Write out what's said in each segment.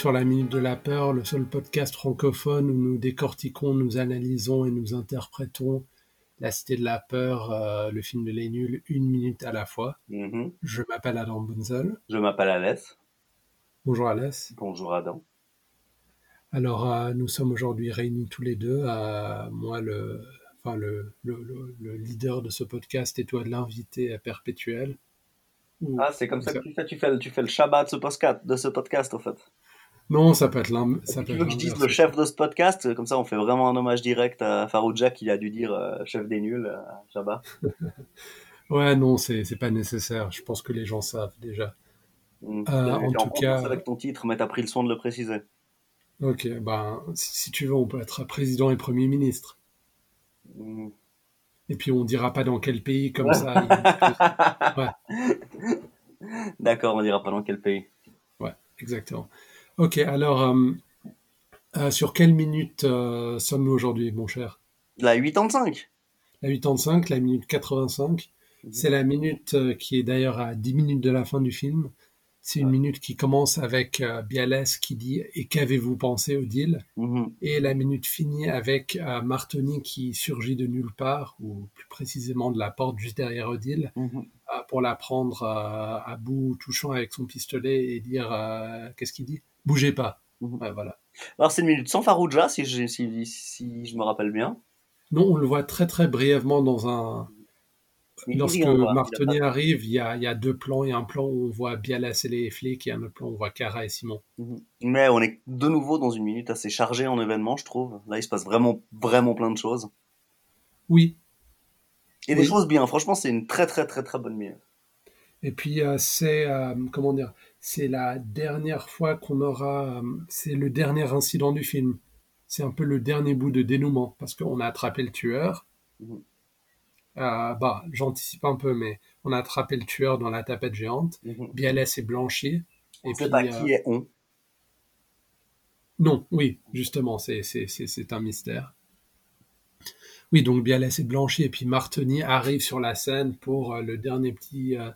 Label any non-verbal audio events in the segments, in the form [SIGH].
Sur la Minute de la Peur, le seul podcast francophone où nous décortiquons, nous analysons et nous interprétons La Cité de la Peur, euh, le film de Les Nuls, une minute à la fois. Mhm. Je m'appelle Adam Bunzel. Je m'appelle Alès. Bonjour Alès. Bonjour Adam. Alors, euh, nous sommes aujourd'hui réunis tous les deux. euh, moi, le, enfin, le, le, le- le leader de ce podcast et toi, l'invité perpétuel. Ou- Ah, c'est comme ça que tu fais, tu fais, le- tu fais le Shabbat de ce podcast, de ce podcast, en fait. Non, ça peut être l'un. ça peut Tu veux que je dise le chef de ce podcast, comme ça on fait vraiment un hommage direct à Farouja qui a dû dire euh, chef des nuls à Shabbat. [LAUGHS] Ouais, non, c'est pas nécessaire. Je pense que les gens savent déjà. Mm. Euh, en tout cas- avec ton titre, mais t'as pris le soin de le préciser. Ok, ben, si, si tu veux, on peut être président et premier ministre. Mm. Et puis on dira pas dans quel pays, comme ça. [LAUGHS] Ouais, D'accord, on dira pas dans quel pays. exactement. Ok, alors, euh, euh, sur quelle minute euh, sommes-nous aujourd'hui, mon cher? La 85 La 85, la minute 85. C'est la minute qui est d'ailleurs à 10 minutes de la fin du film. C'est une minute qui commence avec Bialès qui dit « Et qu'avez-vous pensé, Odile ?» Mhm. Et la minute finit avec Martoni qui surgit de nulle part, ou plus précisément de la porte juste derrière Odile, Mhm. pour la prendre euh, à bout, touchant avec son pistolet et dire euh, qu'est-ce qu'il dit? Bougez pas. Mhm. Ouais, voilà. Alors c'est une minute sans Farouja, si, j'ai- si, si je me rappelle bien. Non, on le voit très très brièvement dans un. Il Lorsque Martoni arrive, il y, a, il y a deux plans. Il y a un plan où on voit Bialas et les flics, et un autre plan où on voit Cara et Simon. Mhm. Mais on est de nouveau dans une minute assez chargée en événements, je trouve. Là, il se passe vraiment, vraiment plein de choses. Oui. Et des choses bien. Franchement, c'est une très, très, très, très bonne minute. Et puis euh, c'est euh, comment dire C'est la dernière fois qu'on aura. euh, c'est le dernier incident du film. C'est un peu le dernier bout de dénouement parce qu'on a attrapé le tueur. Mhm. Euh, bah, j'anticipe un peu, mais on a attrapé le tueur dans la tapette géante. Mhm. Bialès est blanchi. On Et sait puis, pas euh, qui est on. Non, oui, justement, c'est c'est- c'est- c'est un mystère. Oui, donc Bialès est blanchi et puis Martoni arrive sur la scène pour euh, le dernier petit euh,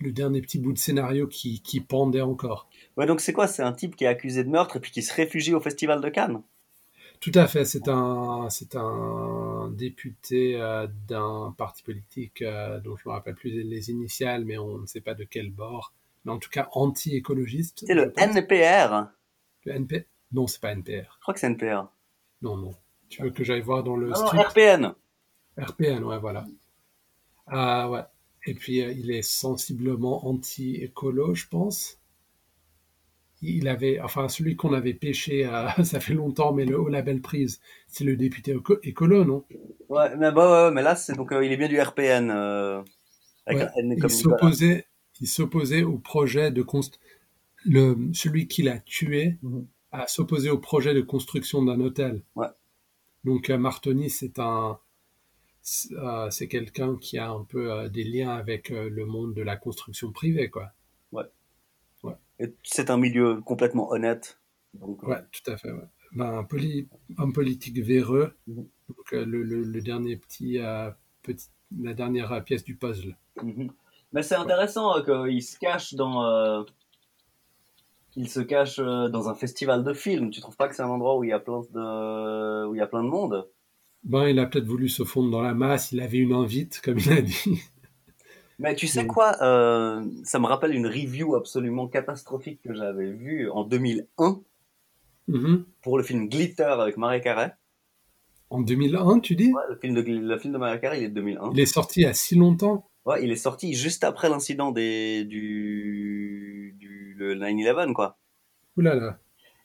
le dernier petit bout de scénario qui, qui pendait encore. Ouais, donc c'est quoi? C'est un type qui est accusé de meurtre et puis qui se réfugie au festival de Cannes? Tout à fait, c'est un c'est un député euh, d'un parti politique euh, dont je me rappelle plus les initiales, mais on ne sait pas de quel bord. Mais en tout cas anti-écologiste. C'est le. NPR. Le NP Non, c'est pas NPR. Je crois que c'est NPR. Non, non. Tu veux que j'aille voir dans le Non, non, script? RPN. RPN, ouais, voilà. Ah ouais. Et puis euh, il est sensiblement anti-écolo, je pense. Il avait, enfin celui qu'on avait pêché, euh, [LAUGHS] ça fait longtemps, mais le haut label prise, c'est le député éco- écolo, non? Ouais, mais, bah, ouais, mais là, c'est donc euh, il est bien du RPN. euh, avec Ouais. un N Il comme s'opposait, il s'opposait au projet de const... le celui qui l'a tué a s'opposé au projet de construction d'un hôtel. Ouais. Donc Martoni, c'est un, c'est euh, c'est quelqu'un qui a un peu euh, des liens avec euh, le monde de la construction privée, quoi. Et C'est un milieu complètement honnête. Donc, Ouais, tout à fait. Ouais. Ben, un, poli- un politique véreux. Mhm. Donc le, le- le dernier petit, euh, petit, la dernière pièce du puzzle. Mhm. Mais c'est intéressant euh, qu'il se cache dans. euh, qu'il se cache dans un festival de films. Tu trouves pas que c'est un endroit où il y a plein de, où il y a plein de monde? Ben, il a peut-être voulu se fondre dans la masse. Il avait une invite, comme il a dit. Mais tu sais quoi euh, Ça me rappelle une review absolument catastrophique que j'avais vue en 2001 Mhm. pour le film Glitter avec Marie Carré. En 2001, tu dis? Ouais, le film de le film de Marie Carré, il est de 2001. Il est sorti il y a si longtemps. Ouais, il est sorti juste après l'incident des du du le 9/11 quoi. Ouh là là.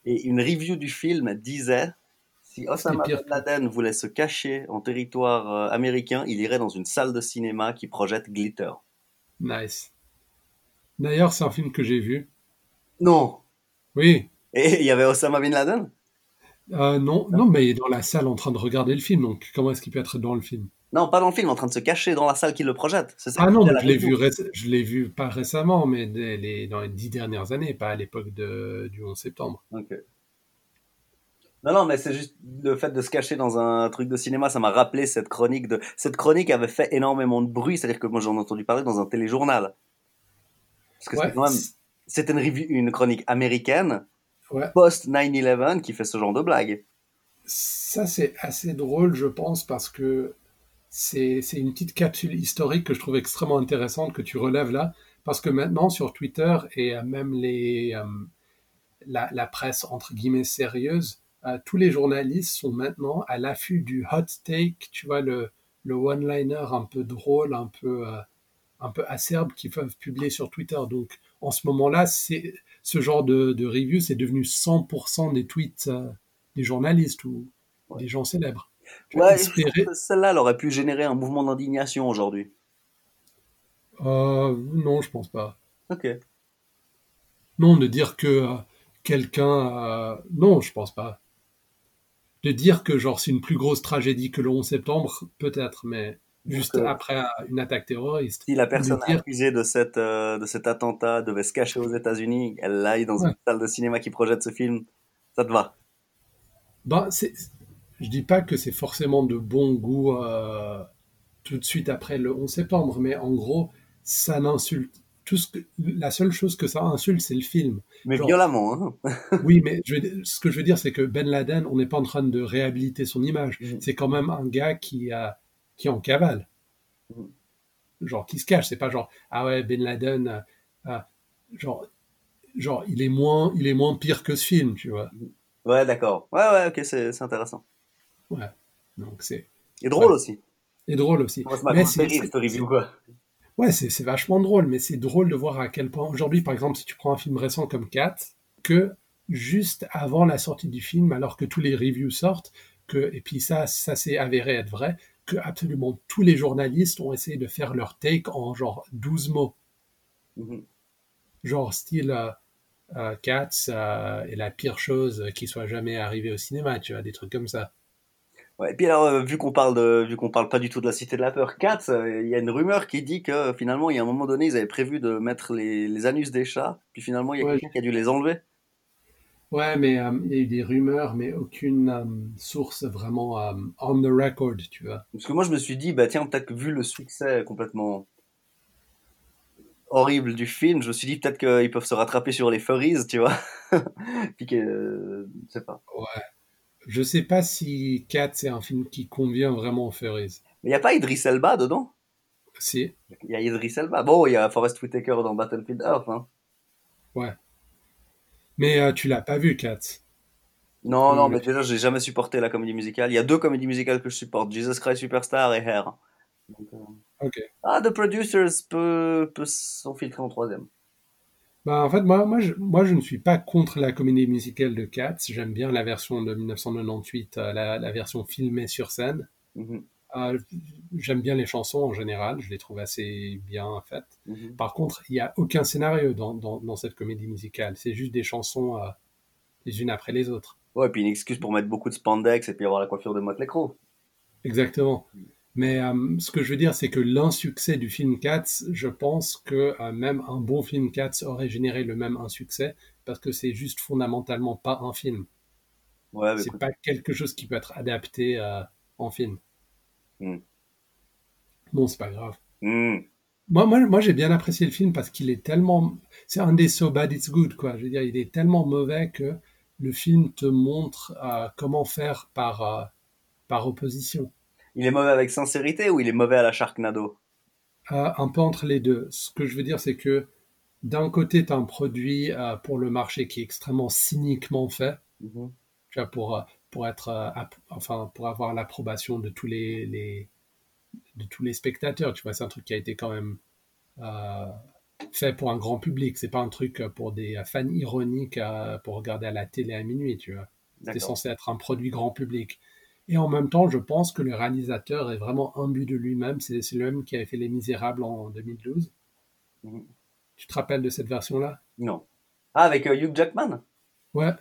Et une review du film disait si Osama. Ben Laden voulait se cacher en territoire euh, américain, il irait dans une salle de cinéma qui projette Glitter. Nice. D'ailleurs, c'est un film que j'ai vu. Non. Oui. Et il y avait Osama Bin Laden? Euh, non, non, mais il est dans la salle en train de regarder le film. Donc, comment est-ce qu'il peut être dans le film? Non, pas dans le film, en train de se cacher dans la salle qui le projette. Ça Ah non, je l'ai vu, réc- je l'ai vu pas récemment, mais des- les- dans les dix dernières années, pas à l'époque du 11 septembre. Ok. Non, non, mais c'est juste le fait de se cacher dans un truc de cinéma, ça m'a rappelé cette chronique de. Cette chronique avait fait énormément de bruit, c'est-à-dire que moi j'en ai entendu parler dans un téléjournal. Parce que Ouais, c'est quand même C'était une, review- une chronique américaine, Ouais. post 9-11, qui fait ce genre de blague. Ça, c'est assez drôle, je pense, parce que c'est une petite capsule historique que je trouve extrêmement intéressante que tu relèves là, parce que maintenant sur Twitter et même les, euh, la, la presse entre guillemets sérieuse, tous les journalistes sont maintenant à l'affût du hot take, tu vois, le, le one-liner un peu drôle, un peu, euh, un peu acerbe qu'ils peuvent publier sur Twitter. Donc en ce moment-là, c'est ce genre de, de review, c'est devenu 100% des tweets euh, des journalistes ou Ouais. des gens célèbres. Ouais, celle-là, elle aurait pu générer un mouvement d'indignation aujourd'hui. Euh, non, je pense pas. Ok. Non, de dire que euh, quelqu'un... euh, non, je pense pas. De dire que genre c'est une plus grosse tragédie que le 11 septembre, peut-être, mais juste après une attaque terroriste. Si la personne De dire- accusée de, cette, euh, de cet attentat devait se cacher aux États-Unis, elle aille dans Ouais. une salle de cinéma qui projette ce film, ça te va? Ben, c'est, je dis pas que c'est forcément de bon goût euh, tout de suite après le 11 septembre, mais en gros, ça n'insulte. Tout ce que, la seule chose que ça insulte, c'est le film. Mais Genre- violemment, hein. [LAUGHS] Oui, mais je ce que je veux dire, c'est que Ben Laden, on n'est pas en train de réhabiliter son image. Mhm. C'est quand même un gars qui, a, qui est en cavale. Mhm. Genre, qui se cache. C'est pas genre, ah ouais, Ben Laden, euh, euh, genre, genre il, est moins, il est moins pire que ce film, tu vois. Ouais, d'accord. Ouais, ouais, ok, c'est intéressant. Ouais. Donc, c'est Et drôle Ouais. aussi. et drôle aussi. Mais c'est- review, quoi. Ouais, c'est c'est vachement drôle, mais c'est drôle de voir à quel point aujourd'hui, par exemple, si tu prends un film récent comme Cat, que juste avant la sortie du film, alors que tous les reviews sortent, que et puis ça, ça s'est avéré être vrai, que absolument tous les journalistes ont essayé de faire leur take en genre 12 mots, Mhm. genre style euh, euh, Cats euh, est la pire chose qui soit jamais arrivée au cinéma, tu vois, des trucs comme ça. Ouais, et puis alors, euh, vu qu'on parle de, vu qu'on parle pas du tout de la Cité de la Peur, Cats, euh, il y a une rumeur qui dit que finalement, il y a un moment donné, ils avaient prévu de mettre les, les anus des chats, puis finalement, il y a Ouais. quelqu'un qui a dû les enlever. Ouais, mais euh, il y a eu des rumeurs, mais aucune euh, source vraiment euh, on the record, tu vois. Parce que moi, je me suis dit, bah tiens, peut-être que vu le succès complètement horrible du film, je me suis dit peut-être qu'ils peuvent se rattraper sur les furries, tu vois. [LAUGHS] puis que, euh, je sais pas. Je sais pas si Cat c'est un film qui convient vraiment aux furries. Mais il n'y a pas Idris Elba dedans? Si, Il y a Idris Elba. Bon, il y a Forrest Whitaker dans Battlefield Earth. Hein. mais euh, tu l'as pas vu Cat. Non, Oui, non, mais- mais déjà, j'ai jamais supporté la comédie musicale. Il y a deux comédies musicales que je supporte, Jesus Christ Superstar et Hair. Donc, euh, Ok. Ah, The Producers peut, peut s'enfiltrer en troisième. Bah en fait moi moi je, moi je ne suis pas contre la comédie musicale de Cat. J'aime bien la version de 1998, euh, la, la version filmée sur scène. Mhm, Euh, J'aime bien les chansons en général, je les trouve assez bien faites. mhm. Par contre, il n'y a aucun scénario dans, dans, dans cette comédie musicale. C'est juste des chansons euh, les unes après les autres. Ouais, puis une excuse pour mettre beaucoup de spandex et puis avoir la coiffure de Motley Crue. Exactement. Mais euh, ce que je veux dire, c'est que l'insuccès du film Cats, je pense que euh, même un bon film Cats aurait généré le même insuccès parce que c'est juste fondamentalement pas un film. Ouais, C'est écoute, pas quelque chose qui peut être adapté euh, en film. Hmm. Bon, c'est pas grave. hmm. Moi, moi, moi j'ai bien apprécié le film parce qu'il est tellement. C'est un des So Bad It's Good, quoi. Je veux dire, il est tellement mauvais que le film te montre comment faire par, par opposition. Il est mauvais avec sincérité ou il est mauvais à la Sharknado? Euh, un peu entre les deux. Ce que je veux dire, c'est que d'un côté, tu as un produit euh, pour le marché qui est extrêmement cyniquement fait, Mhm. tu vois, pour, euh, pour, être, euh, enfin, pour avoir l'approbation de tous les, les- de tous les spectateurs. Tu vois, c'est un truc qui a été quand même fait pour un grand public. C'est pas un truc pour des fans ironiques pour regarder à la télé à minuit, tu vois. C'est censé être un produit grand public. Et en même temps, je pense que le réalisateur est vraiment imbu de lui-même. C'est le même qui avait fait Les Misérables en 2012. Mhm. Tu te rappelles de cette version-là? Non. Ah, avec euh, Hugh Jackman? Ouais.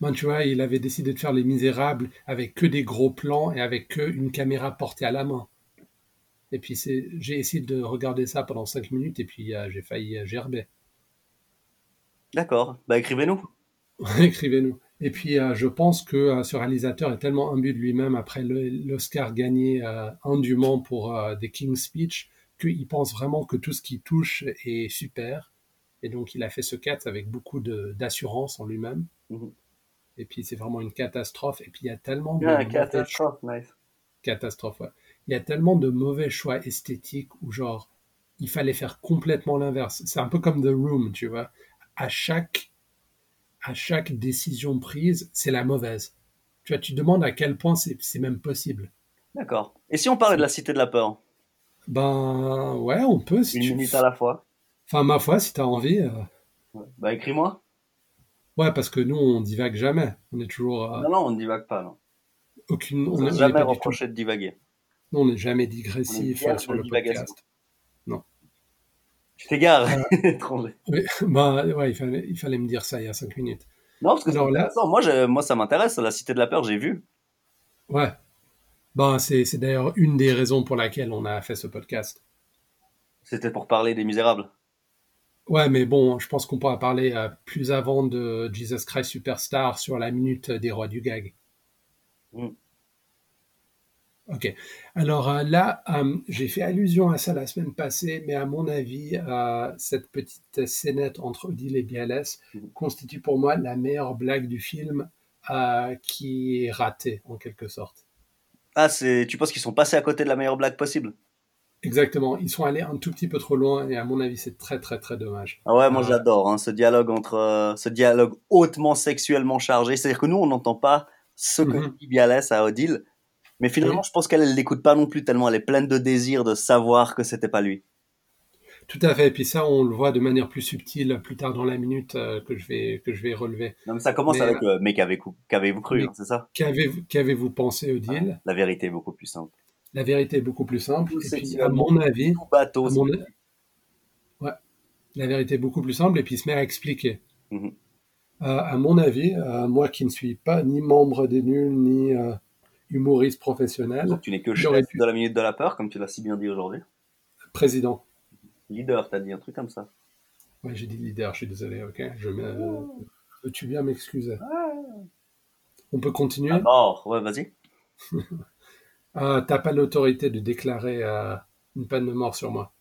Ben, tu vois, il avait décidé de faire Les Misérables avec que des gros plans et avec que une caméra portée à la main. Et puis j'ai essayé de regarder ça pendant 5 minutes et puis euh, j'ai failli euh, gerber. D'accord. Bah, écrivez-nous. [LAUGHS] Écrivez-nous. Et puis, euh, je pense que euh, ce réalisateur est tellement imbu de lui-même après l'Oscar gagné euh, indûment pour The King's Speech qu'il pense vraiment que tout ce qui touche est super Et donc, il a fait ce 4 avec beaucoup d'assurance en lui-même. Mhm. Et puis, c'est vraiment une catastrophe. Et puis, il y a tellement de Ah, mauvais catastrophe, nice. catastrophe. ouais. Il y a tellement de mauvais choix esthétiques où genre il fallait faire complètement l'inverse. C'est un peu comme The Room, tu vois. À chaque à chaque décision prise, c'est la mauvaise. Tu vois, tu demandes à quel point c'est même possible. D'accord. Et si on parlait de la cité de la peur? Ben ouais, on peut si Une tu. minute à la fois. Enfin ma foi, si t'as envie. euh, Ouais. Bah écris-moi. Ouais, parce que nous on divague jamais. On est toujours euh, Non, non, on ne divague pas, non. aucune. On est jamais reproché de divaguer. non, on n'est jamais On est digressif euh, sur le podcast. Tu t'égares, [LAUGHS] étranger. Oui, [LAUGHS] bah ouais, il fallait, il fallait me dire ça il y a cinq minutes. Non, parce que c'est Alors là-. Moi, je- moi, ça m'intéresse, la cité de la peur, j'ai vu. Ouais. Ben, c'est, c'est d'ailleurs une des raisons pour laquelle on a fait ce podcast. C'était pour parler des misérables. Ouais, mais bon, je pense qu'on pourra parler euh, plus avant de Jesus Christ Superstar sur la minute des rois du gag. Mm. Ok. Alors euh, là, euh, j'ai fait allusion à ça la semaine passée, mais à mon avis, euh, cette petite scénette entre Odile et Bialès Mm. constitue pour moi la meilleure blague du film qui est ratée, en quelque sorte. Ah, c'est, tu penses qu'ils sont passés à côté de la meilleure blague possible? Exactement. Ils sont allés un tout petit peu trop loin, et à mon avis, c'est très, très, très dommage. Ah ouais, moi j'adore hein, ce dialogue entre euh, ce dialogue hautement sexuellement chargé. C'est-à-dire que nous, on n'entend pas ce que Mhm. dit Bialès à Odile, mais finalement, Oui. je pense qu'elle elle l'écoute pas non plus tellement. Elle est pleine de désir de savoir que c'était pas lui. Tout à fait. Et puis ça, on le voit de manière plus subtile plus tard dans la minute euh, que je vais que je vais relever. Non, mais ça commence Mais, avec euh, mais qu'avez-vous cru, hein, c'est ça? Qu'avez-vous qu'avez-vous pensé, Odile? La vérité est beaucoup plus simple. La vérité est beaucoup plus simple. Tout Et puis, à mon avis, Tout bateau. à mon... ouais, la vérité est beaucoup plus simple. Et puis, il se met à expliquer. Mhm. Euh, à mon avis, euh, moi qui ne suis pas ni membre des nuls ni euh, humoriste professionnel, Donc tu n'es que chef dû- de la minute de la peur, comme tu l'as si bien dit aujourd'hui. président. Leader, t'as dit un truc comme ça. Ouais, j'ai dit leader. Je suis désolé. Ok. Je me... Veux-tu bien m'excuser On peut continuer? Mort, ouais, vas-y. [LAUGHS] Ah, T'as pas l'autorité de déclarer euh, une peine de mort sur moi.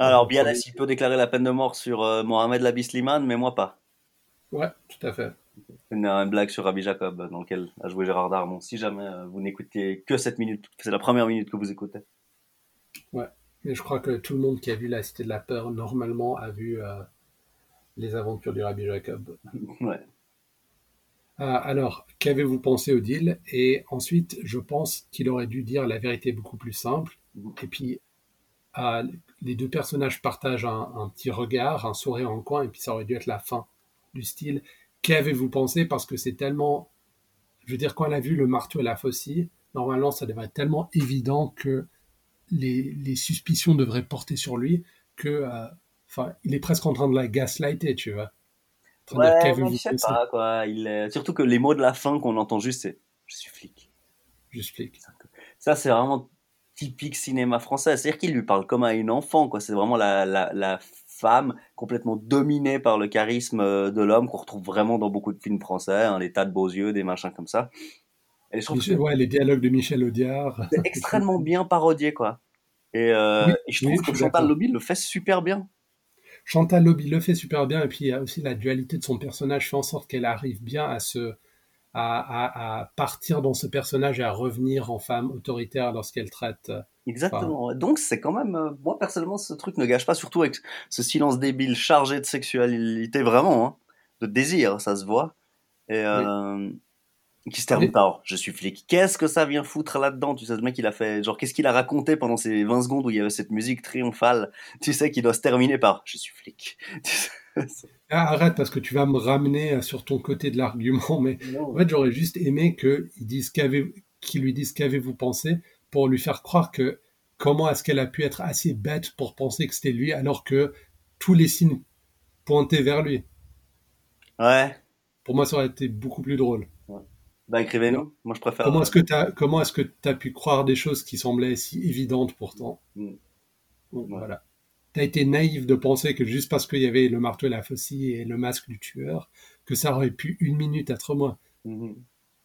Alors, Ouais, Bialès, il peut déclarer la peine de mort sur euh, Mohamed Labisliman, mais moi pas. Ouais, tout à fait. Une, une blague sur Rabbi Jacob, dans lequel a joué Gérard Darmon. Si jamais euh, vous n'écoutez que cette minute, c'est la première minute que vous écoutez. Mais je crois que tout le monde qui a vu La Cité de la Peur, normalement, a vu euh, Les Aventures du Rabbi Jacob. [LAUGHS] Ouais. Ah, alors, qu'avez-vous pensé, Odile? Et ensuite, je pense qu'il aurait dû dire la vérité beaucoup plus simple. Mhm. Et puis, ah, les deux personnages partagent un, un petit regard, un sourire en coin, et puis ça aurait dû être la fin du style. Qu'avez-vous pensé? Parce que c'est tellement... Je veux dire, quand elle a vu le marteau et la faucille, normalement, ça devrait être tellement évident que les, les suspicions devraient porter sur lui que... euh, Enfin, il est presque en train de la gaslighter, tu vois. En train de dire, Ouais, qu'avez-vous mais je sais pensé? pas, quoi. Il est... Surtout que les mots de la fin qu'on entend juste, c'est « je suis flic J'explique. ». Ça, c'est vraiment typique cinéma français. C'est-à-dire qu'il lui parle comme à une enfant, quoi. C'est vraiment la, la, la femme complètement dominée par le charisme euh, de l'homme qu'on retrouve vraiment dans beaucoup de films français, hein, les tas de beaux yeux, des machins comme ça. Et je trouve que Michel- ouais, les dialogues de Michel Audiard. [LAUGHS] c'est extrêmement bien parodié, quoi. Et, euh, Oui, et je trouve que Chantal. Lobby le fait super bien. Chantal Lobby le fait super bien, et puis il y a aussi la dualité de son personnage fait en sorte qu'elle arrive bien à se à, à- à partir dans ce personnage et à revenir en femme autoritaire lorsqu'elle traite. euh, Exactement. Donc c'est quand même, euh, moi personnellement, ce truc ne gâche pas, surtout avec ce silence débile chargé de sexualité vraiment, hein, de désir, ça se voit, et euh, qui se termine par je suis flic. Qu'est-ce que ça vient foutre là-dedans Tu sais, le mec il a fait, genre qu'est-ce qu'il a raconté pendant ces 20 secondes où il y avait cette musique triomphale Tu sais qu'il doit se terminer par je suis flic. [LAUGHS] Tu sais, [LAUGHS] Ah, arrête parce que tu vas me ramener euh, sur ton côté de l'argument, mais en fait j'aurais juste aimé qu'ils lui disent qu'avez-vous pensé pour lui faire croire que comment est-ce qu'elle a pu être assez bête pour penser que c'était lui alors que tous les signes pointaient vers lui. Ouais. Pour moi, ça aurait été beaucoup plus drôle. Bah écrivez-nous. Moi je préfère. Comment est-ce que tu as, comment est-ce que tu as pu croire des choses qui semblaient si évidentes pourtant? Mm. Ouais. Voilà. As été naïf de penser que juste parce qu'il y avait le marteau et la faucille et le masque du tueur, que ça aurait pu une minute être moi. Mhm.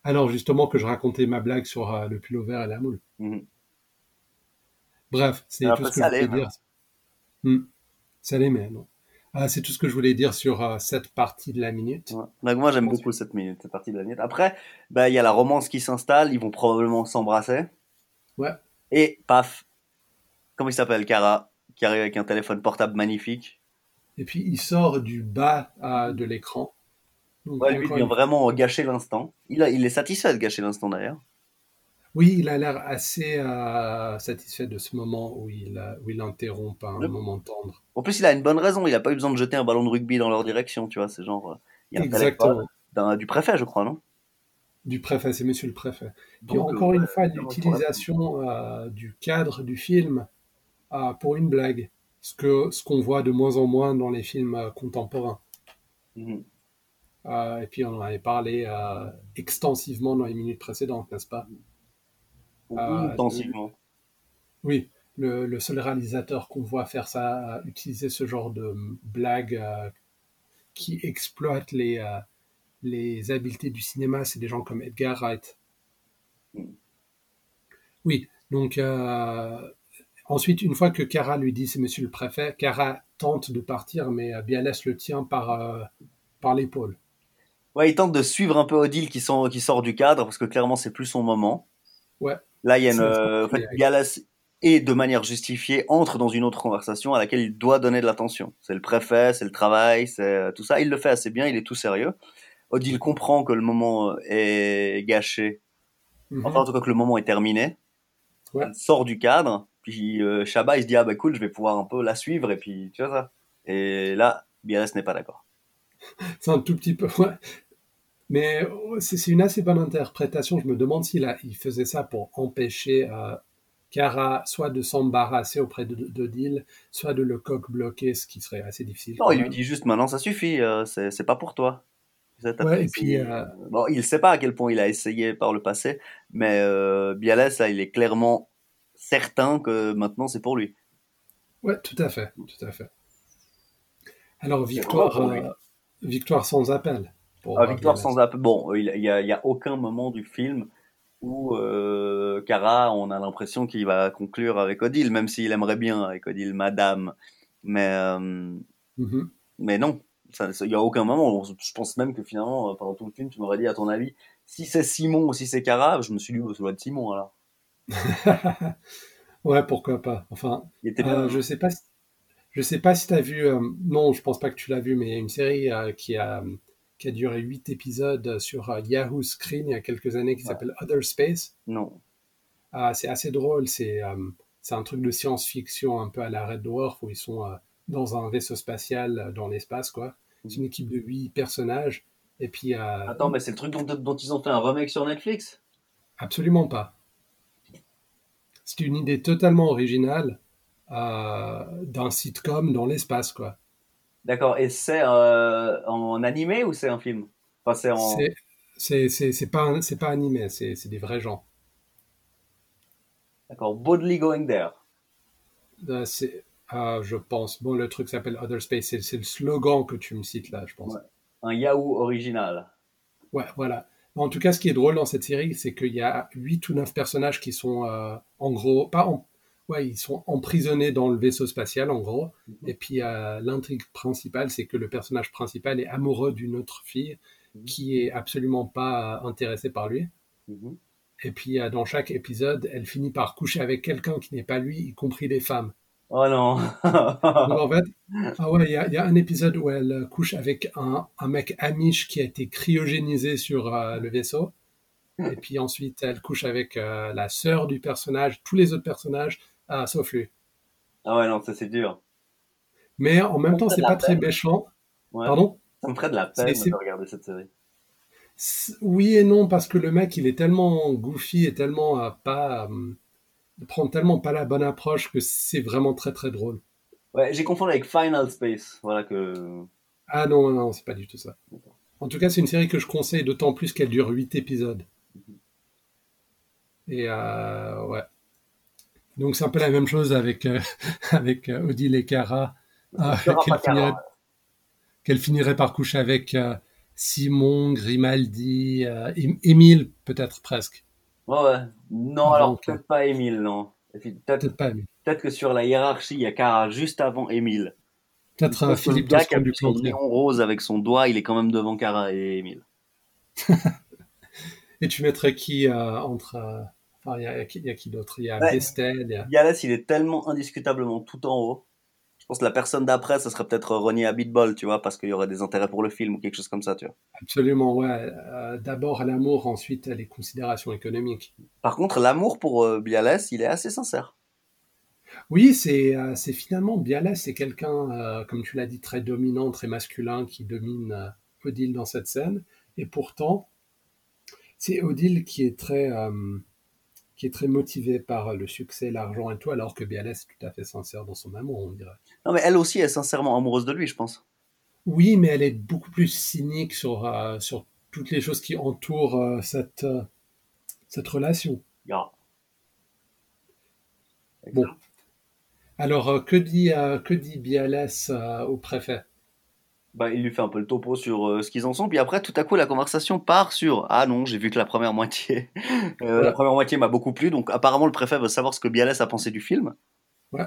Alors justement que je racontais ma blague sur euh, le pull vert et la moule. Mhm. Bref, c'est tout ce que salé, je voulais dire. Hmm. Salé, mais non. Ah, c'est tout ce que je voulais dire sur euh, cette partie de la minute. Ouais. Donc moi j'aime beaucoup cette minute, cette partie de la minute. Après, bah il y a la romance qui s'installe, ils vont probablement s'embrasser. Ouais. Et paf, comment il s'appelle, Cara, qui arrive avec un téléphone portable magnifique. Et puis il sort du bas euh, de l'écran. Ouais, lui il vient vraiment gâcher l'instant. Il, a, il est satisfait de gâcher l'instant d'ailleurs. Oui, il a l'air assez euh, satisfait de ce moment où il, où il interrompt un moment tendre. En plus, il a une bonne raison. Il a pas eu besoin de jeter un ballon de rugby dans leur direction, tu vois. C'est genre, euh, il y a un Exactement. du préfet, je crois, non? Du préfet, c'est monsieur le préfet. Puis Donc, encore euh, une fois, l'utilisation euh, du cadre du film euh, pour une blague. Ce que ce qu'on voit de moins en moins dans les films euh, contemporains. Mhm. Euh, et puis on en avait parlé euh, extensivement dans les minutes précédentes, n'est-ce pas? Euh, Intensivement. Oui, le, le seul réalisateur qu'on voit faire ça, utiliser ce genre de blague qui exploite les, les habiletés du cinéma, c'est des gens comme Edgar Wright. Mm. Oui, donc euh, ensuite, une fois que Cara lui dit c'est monsieur le préfet, Cara tente de partir, mais euh, Bialès le tient par, euh, par l'épaule. Ouais, il tente de suivre un peu Odile qui, sort- qui sort du cadre parce que clairement c'est plus son moment. Ouais. Là, il y a une, euh, en fait, Bialas et de manière justifiée entre dans une autre conversation à laquelle il doit donner de l'attention. C'est le préfet, c'est le travail, c'est euh, tout ça. Il le fait assez bien, il est tout sérieux. Odile comprend que le moment est gâché. Mhm. Enfin, en tout cas que le moment est terminé. Ouais. Elle sort du cadre. Puis euh, Shabba, il se dit ah bah cool, je vais pouvoir un peu la suivre et puis tu vois ça. Et là, Bialas n'est pas d'accord. C'est un tout petit peu. [LAUGHS] ouais. Mais oh, c'est une assez bonne interprétation. Je me demande s'il a- il faisait ça pour empêcher euh, Cara soit de s'embarrasser auprès de- d'Odile, soit de le coq bloquer, ce qui serait assez difficile. Non, il lui dit juste maintenant ça suffit, euh, c'est pas pour toi. Ouais, et puis, euh, Bon, il sait pas à quel point il a essayé par le passé, mais euh, Bialès, là, il est clairement certain que maintenant c'est pour lui. Ouais, tout à fait, tout à fait. Alors victoire, euh, victoire sans appel. Pour, Ah, victoire sans appel. Bon, il y a, aucun moment du film où euh, Cara, on a l'impression qu'il va conclure avec Odile, même s'il aimerait bien avec Odile, Madame. Mais euh, Mhm. mais non, il y a aucun moment. où- Je pense même que finalement, euh, pendant tout le film, tu m'aurais dit à ton avis, si c'est Simon ou si c'est Cara, je me suis dit, oh, ça doit être Simon alors. [LAUGHS] ouais, pourquoi pas. Enfin, Il était euh, je sais pas. Si, je sais pas si tu as vu. euh, non, je pense pas que tu l'as vu, mais il y a une série euh, qui a qui a duré huit épisodes sur euh, Yahoo Screen il y a quelques années qui Ouais. s'appelle Other Space. Non. Ah, c'est assez drôle. C'est c'est un truc de science-fiction un peu à la Red Dwarf où ils sont dans un vaisseau spatial dans l'espace, quoi. C'est une équipe de huit personnages. Et puis, Attends, mais c'est le truc dont, dont ils ont fait un remake sur Netflix? Absolument pas. C'est une idée totalement originale euh, d'un sitcom dans l'espace, quoi. D'accord, et c'est euh, en animé ou c'est un film? Enfin, c'est en. C'est c'est pas c'est pas animé, c'est c'est des vrais gens. D'accord, Boldly Going There. Euh, c'est je pense. Bon, le truc s'appelle Other Space. C'est le slogan que tu me cites là, je pense. Ouais. Un Yahoo original. Ouais, voilà. En tout cas, ce qui est drôle dans cette série, c'est qu'il y a huit ou neuf personnages qui sont en gros, pas en, ouais, ils sont emprisonnés dans le vaisseau spatial en gros. Mhm. Et puis euh, l'intrigue principale, c'est que le personnage principal est amoureux d'une autre fille Mhm. qui est absolument pas intéressée par lui. Mhm. Et puis euh, dans chaque épisode, elle finit par coucher avec quelqu'un qui n'est pas lui, y compris les femmes. Oh non [LAUGHS] Donc en fait, ah ouais, il y a, il y a un épisode où elle couche avec un, un mec amish qui a été cryogénisé sur euh, le vaisseau. Et puis ensuite, elle couche avec euh, la sœur du personnage, tous les autres personnages, ah, sauf lui. Ah ouais, non, ça c'est dur. Mais en même temps, c'est pas très méchant. Ouais. Pardon? Ça me ferait de la peine de regarder cette série. Oui et non, parce que le mec, il est tellement goofy et tellement euh, pas... euh, prend tellement pas la bonne approche que c'est vraiment très très drôle. Ouais, j'ai confondu avec Final Space. Voilà que. Ah non, non, c'est pas du tout ça. En tout cas, c'est une série que je conseille, d'autant plus qu'elle dure 8 épisodes. Et euh, ouais. Donc c'est un peu la même chose avec, euh, [LAUGHS] avec Odile et Cara, euh, qu'elle finirait, par coucher avec euh, Simon, Grimaldi, Émile, peut-être presque. Ouais, ouais. Non, Avant alors peut-être pas Émile, non. Peut-être Émile. peut-être que sur la hiérarchie, il y a Cara juste avant Émile. Peut-être Philippe le gars qui Toscan a du son néon rose avec son doigt, il est quand même devant Cara et Emile. [LAUGHS] Et tu mettrais qui entre. Enfin, il y a, il y a qui d'autre? Il y a Ouais. Bestel, il y a. Bialès, il est tellement indiscutablement tout en haut. Je pense que la personne d'après, ce serait peut-être Ronnie Abitbol, tu vois, parce qu'il y aurait des intérêts pour le film ou quelque chose comme ça, tu vois. Absolument, ouais. Euh, D'abord l'amour, ensuite les considérations économiques. Par contre, l'amour pour euh, Bialès, il est assez sincère. Oui, c'est euh, finalement Bialès, c'est quelqu'un, euh, comme tu l'as dit, très dominant, très masculin, qui domine euh, Odile dans cette scène. Et pourtant, c'est Odile qui est très, qui est très motivé par le succès, l'argent et tout, alors que Bialès est tout à fait sincère dans son amour, on dirait. Non, mais elle aussi est sincèrement amoureuse de lui, je pense. Oui, mais elle est beaucoup plus cynique sur, euh, sur toutes les choses qui entourent euh, cette, euh, cette relation. Yeah. Bon. Alors, que dit, que dit Bialès au préfet? Bah, il lui fait un peu le topo sur euh, ce qu'ils en sont, puis après, tout à coup, la conversation part sur Ah non, j'ai vu que la première moitié. [LAUGHS] Euh, Ouais. La première moitié m'a beaucoup plu, donc apparemment, le préfet veut savoir ce que Bialès a pensé du film. Ouais.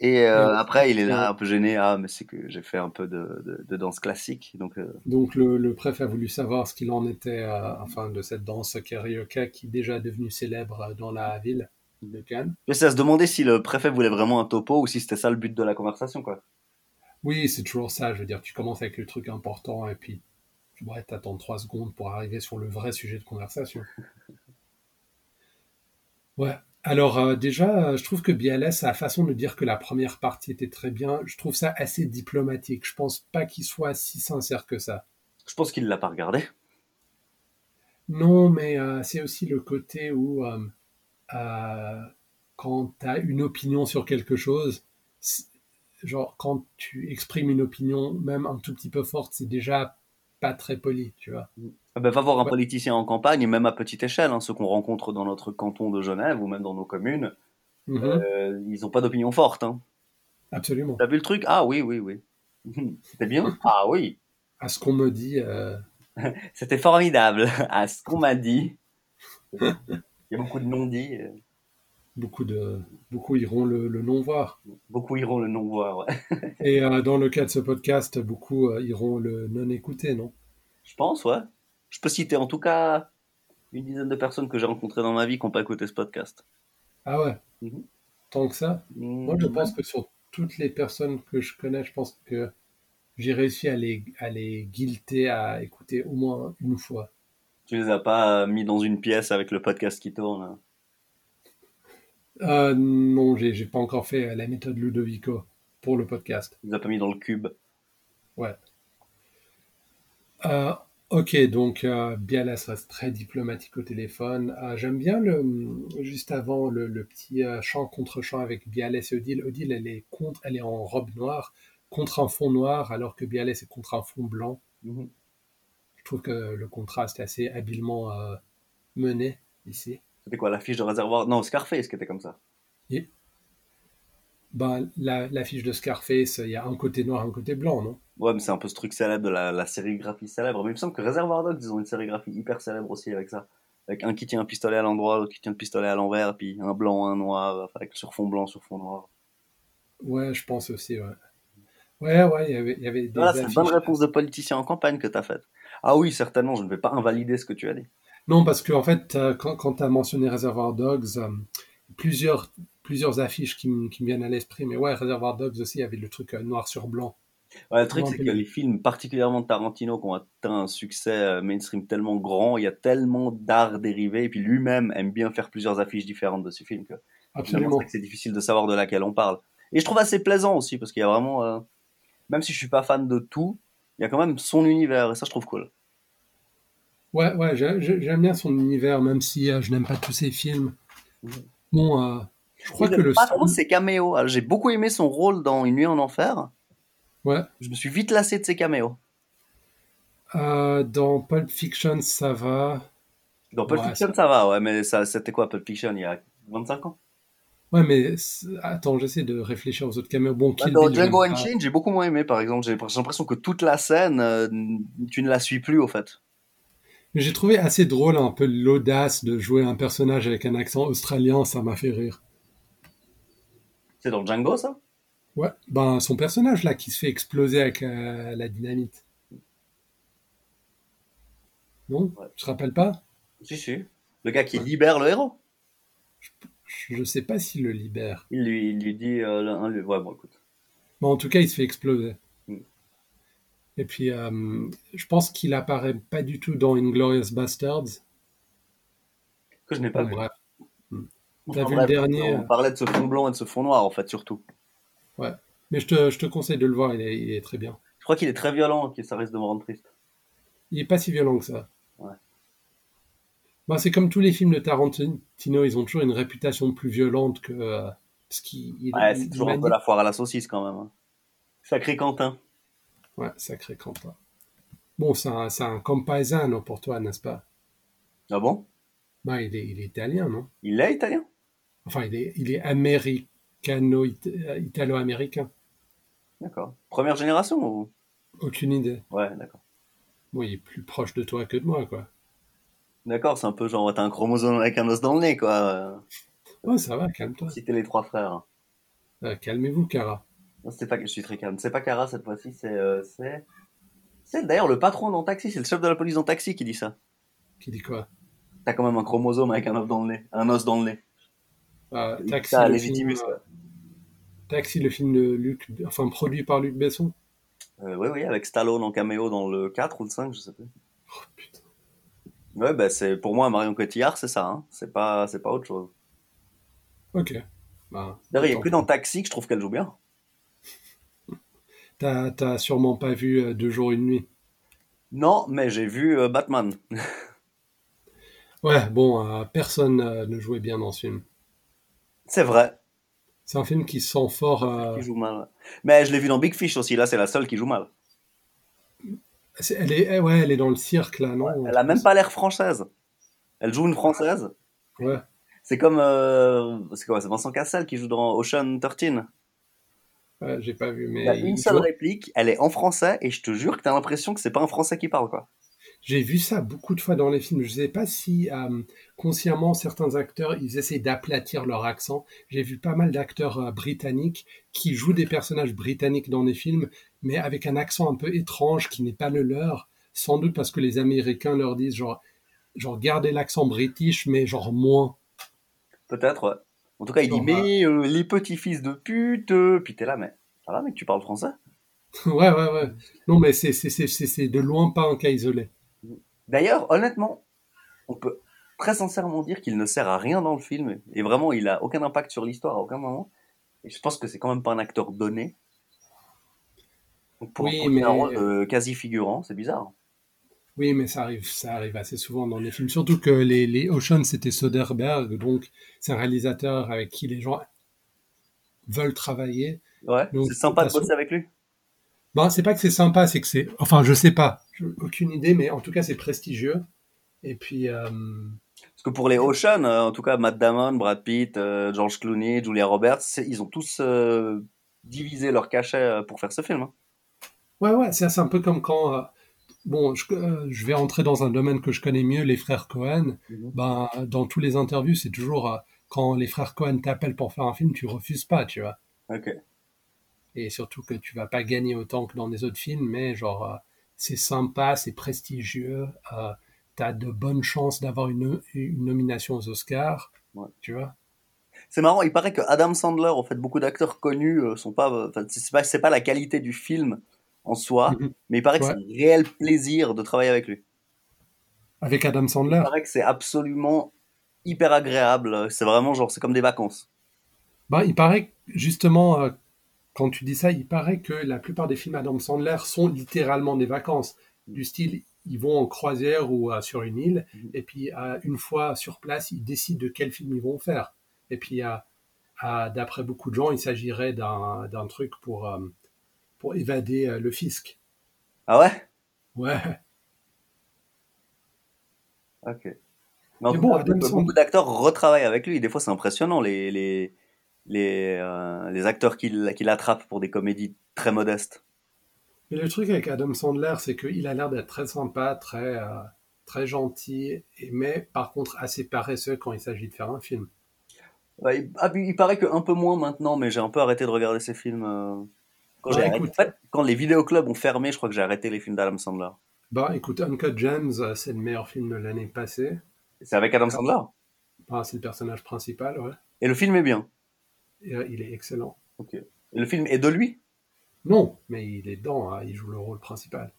Et euh, Ouais. après, il est là un peu gêné. Ah, mais c'est que j'ai fait un peu de, de, de danse classique, donc. Donc, le, le préfet a voulu savoir ce qu'il en était, enfin, de cette danse karaoke qui est déjà devenue célèbre dans la ville de Cannes. C'est à se demander si le préfet voulait vraiment un topo ou si c'était ça le but de la conversation, quoi. Oui, c'est toujours ça. Je veux dire, tu commences avec le truc important et puis tu pourrais t'attendre trois secondes pour arriver sur le vrai sujet de conversation. Ouais. Alors euh, déjà, euh, je trouve que Bialès a la façon de dire que la première partie était très bien. Je trouve ça assez diplomatique. Je pense pas qu'il soit si sincère que ça. Je pense qu'il l'a pas regardé. Non, mais euh, c'est aussi le côté où quand tu as une opinion sur quelque chose, genre quand tu exprimes une opinion même un tout petit peu forte, c'est déjà pas très poli, tu vois. Ben, va voir un Ouais. politicien en campagne, même à petite échelle, hein, ceux qu'on rencontre dans notre canton de Genève ou même dans nos communes, Mhm, euh, ils n'ont pas d'opinion forte. Hein. Absolument. T'as vu le truc? Ah oui, oui, oui. [LAUGHS] C'était bien? Ah oui. À ce qu'on me dit, euh, [LAUGHS] C'était formidable. À ce qu'on m'a dit. [LAUGHS] Il y a beaucoup de non-dits. Euh, beaucoup de beaucoup iront le, le non voir. Beaucoup iront le non-voir. ouais. [LAUGHS] Et euh, dans le cas de ce podcast, beaucoup euh, iront le non écouter, non? Je pense, ouais. Je peux citer en tout cas une dizaine de personnes que j'ai rencontrées dans ma vie qui n'ont pas écouté ce podcast. Ah ouais? Mhm. Tant que ça? Moi, je Mhm. pense que sur toutes les personnes que je connais, je pense que j'ai réussi à les, à les guilter à écouter au moins une fois. Tu les as pas mis dans une pièce avec le podcast qui tourne. Euh, non, j'ai j'ai pas encore fait euh, la méthode Ludovico pour le podcast. Tu les as pas mis dans le cube. Euh, ok, donc euh, Bialas reste très diplomatique au téléphone. Euh, J'aime bien le juste avant le, le petit chant contre chant avec Bialès et Odile. Odile, elle est contre, elle est en robe noire contre un fond noir, alors que Bialès est contre un fond blanc. Mhm. Je trouve que le contraste est assez habilement mené ici. C'était quoi l'affiche de réservoir? Non, Scarface qui était comme ça. Ben, la, l'affiche de Scarface, il y a un côté noir, un côté blanc, non? Ouais, mais c'est un peu ce truc célèbre de la, la sérigraphie célèbre. Mais il me semble que Reservoir Dogs, ils ont une sérigraphie hyper célèbre aussi avec ça. Avec un qui tient un pistolet à l'endroit, l'autre qui tient le pistolet à l'envers, puis un blanc, un noir, avec sur fond blanc, sur fond noir. Ouais, je pense aussi, ouais. Ouais, ouais, il y avait, il y avait des Voilà, c'est une bonne réponse de politicien en campagne que t'as faite. Ah oui, certainement, je ne vais pas invalider ce que tu as dit. Non, parce qu'en fait, euh, quand, quand tu as mentionné Reservoir Dogs, euh, plusieurs, plusieurs affiches qui, me- viennent à l'esprit, mais ouais, Reservoir Dogs aussi, il y avait le truc euh, noir sur blanc. Ouais, le truc, c'est que les films, particulièrement de Tarantino, qui ont atteint un succès euh, mainstream tellement grand, il y a tellement d'art dérivé, et puis lui-même aime bien faire plusieurs affiches différentes de ses films que Absolument. c'est que c'est difficile de savoir de laquelle on parle. Et je trouve assez plaisant aussi, parce qu'il y a vraiment, euh, même si je suis pas fan de tout, il y a quand même son univers, et ça je trouve cool. Ouais, ouais, j'ai- j'ai- j'aime bien son univers, même si euh, je n'aime pas tous ses films. Bon, euh, je crois que le pas trop ses caméos. Alors, J'ai beaucoup aimé son rôle dans Une nuit en enfer. Ouais, Je me suis vite lassé de ses caméos. euh, dans Pulp Fiction, ça va. Dans Pulp Ouais, Fiction, ça va, ouais, mais ça, c'était quoi Pulp Fiction il y a 25 ans? Ouais, mais attends, j'essaie de réfléchir aux autres caméos. Bon, Bah, Kill Dans Bill, j'aime Django. Unchained, j'ai beaucoup moins aimé, par exemple. J'ai j'ai l'impression que toute la scène, euh, tu ne la suis plus, au fait. Mais j'ai trouvé assez drôle un peu l'audace de jouer un personnage avec un accent australien, ça m'a fait rire. C'est dans Django, ça? Ouais, ben son personnage là qui se fait exploser avec euh, la dynamite. Non? Ouais. Tu te rappelles pas? Si, si. Le gars qui Ouais. libère le héros. Je ne sais pas s'il le libère. Il lui, il lui dit, euh, le- ouais, bon, écoute. Mais en tout cas, il se fait exploser. Et puis, euh, je pense qu'il apparaît pas du tout dans Inglorious Bastards. Que je n'ai pas vu. bref. Enfin, T'as vu le dernier? On parlait de ce fond blanc et de ce fond noir, en fait, surtout. Ouais. Mais je te, je te conseille de le voir, il est, il est très bien. Je crois qu'il est très violent, que ça risque de me rendre triste. Il est pas si violent que ça. Ouais. Ben, c'est comme tous les films de Tarantino, ils ont toujours une réputation plus violente que. euh, qu'il il- Ouais, c'est toujours un peu la foire à la saucisse, quand même. hein. Sacré Quentin. Ouais, sacré Quentin. Bon, c'est un, un compaesano pour toi, n'est-ce pas? Ah bon? Ben, il est, il est italien, non? Il est italien Enfin, il est, il est américano-italo-américain. D'accord. Première génération ou? Aucune idée. Ouais, d'accord. Bon, il est plus proche de toi que de moi, quoi. D'accord, c'est un peu genre, t'as un chromosome avec un os dans le nez, quoi. Ouais, ça va, calme-toi. Pour citer les trois frères. Euh, Calmez-vous, Cara. Non, c'est pas, je suis très calme. C'est pas Cara cette fois-ci, c'est, euh, c'est, c'est d'ailleurs le patron dans Taxi, c'est le chef de la police dans Taxi qui dit ça. Qui dit quoi? T'as quand même un chromosome avec un os dans le nez, un os dans le nez. Dit Taxi, ça le film, quoi. euh, Taxi, le film de Luc, enfin produit par Luc Besson. Euh, oui, oui, avec Stallone en caméo dans le 4 ou le 5, je sais plus. Oh putain. Ouais, bah c'est, pour moi, Marion Cotillard, c'est ça, hein. C'est pas, c'est pas autre chose. Ok. Bah, D'ailleurs, il n'y a attends. que dans Taxi que je trouve qu'elle joue bien. T'as, sûrement pas vu euh, Deux jours, une nuit. Non, mais j'ai vu euh, Batman. Ouais, bon, euh, personne euh, ne jouait bien dans ce film. C'est vrai, C'est un film qui sent fort. qui joue mal. Mais je l'ai vu dans Big Fish aussi, là, c'est la seule qui joue mal. elle est, eh ouais, elle est dans le cirque là, non? Elle a même pas l'air française. Elle joue une française. Ouais. C'est comme. c'est quoi? C'est Vincent Cassel qui joue dans Ocean 13. Ouais, j'ai pas vu, mais Il y a il une seule joue- réplique, elle est en français, et je te jure que t'as l'impression que c'est pas un français qui parle, quoi. j'ai vu ça beaucoup de fois dans les films. Je sais pas si euh, consciemment certains acteurs ils essaient d'aplatir leur accent. J'ai vu pas mal d'acteurs euh, britanniques qui jouent des personnages britanniques dans des films, mais avec un accent un peu étrange qui n'est pas le leur. Sans doute parce que les Américains leur disent genre, genre gardez l'accent british, mais genre moins. Peut-être. En tout cas, il dit Mais euh, les petits fils de pute. euh, Puis t'es là, mais. Ça va, mec, tu parles français? [LAUGHS] Ouais, ouais, ouais. Non, mais c'est de loin pas un cas isolé. D'ailleurs, honnêtement, on peut très sincèrement dire qu'il ne sert à rien dans le film, et vraiment, il a aucun impact sur l'histoire à aucun moment. Et je pense que c'est quand même pas un acteur donné. Donc pour Oui, un mais- rôle de quasi figurant, c'est bizarre. Oui, mais ça arrive, ça arrive assez souvent dans les films. Surtout que les, les Ocean, c'était Soderbergh, donc c'est un réalisateur avec qui les gens veulent travailler. Ouais, c'est sympa de bosser avec lui? Bon, c'est pas que c'est sympa, c'est que c'est, enfin, je sais pas, aucune idée, mais en tout cas, c'est prestigieux. Et puis, euh, Parce que pour les Ocean, euh, en tout cas, Matt Damon, Brad Pitt, euh, George Clooney, Julia Roberts, ils ont tous euh, divisé leur cachet pour faire ce film. hein. ouais, ouais, c'est un peu comme quand, bon, je, euh, je vais rentrer dans un domaine que je connais mieux, les frères Cohen. Mhm. Ben, dans tous les interviews, c'est toujours euh, quand les frères Cohen t'appellent pour faire un film, tu refuses pas, tu vois. Ok. et surtout que tu vas pas gagner autant que dans les autres films, mais genre euh, c'est sympa, c'est prestigieux, euh, t'as de bonnes chances d'avoir une, une nomination aux Oscars, Ouais. tu vois. C'est marrant, il paraît que Adam Sandler, en fait, beaucoup d'acteurs connus euh, sont pas, euh, enfin, c'est pas, c'est pas la qualité du film en soi, Mhm. mais il paraît que c'est un réel plaisir de travailler avec lui. Avec Adam Sandler. Il paraît que c'est absolument hyper agréable. C'est vraiment genre, c'est comme des vacances. Bah, il paraît justement, euh, quand tu dis ça, il paraît que la plupart des films Adam Sandler sont littéralement des vacances. Du style, ils vont en croisière ou euh, sur une île, Mhm. et puis euh, une fois sur place, ils décident de quel film ils vont faire. Et puis, d'après beaucoup de gens, il s'agirait d'un truc pour, pour évader euh, le fisc. Ah ouais? Ouais. Ok. Mais en Mais bon, cas, Adam beaucoup, d'acteurs retravaillent avec lui. Des fois, c'est impressionnant les, les, les, euh, les acteurs qu'il qu'il attrape pour des comédies très modestes. Mais le truc avec Adam Sandler, c'est qu'il a l'air d'être très sympa, très, euh, très gentil, mais par contre assez paresseux quand il s'agit de faire un film. Ouais, il, ah, il paraît que un peu moins maintenant, mais j'ai un peu arrêté de regarder ces films. euh, Quand, Bah arrêté- en fait, quand les vidéoclubs ont fermé, je crois que j'ai arrêté les films d'Adam Sandler. bah écoute, Uncut Gems, euh, c'est le meilleur film de l'année passée. C'est avec Adam Sandler? Bah, c'est le personnage principal, ouais. Et le film est bien. Et, euh, il est excellent. Ok. Et le film est de lui? Non, mais il est dedans, hein, il joue le rôle principal.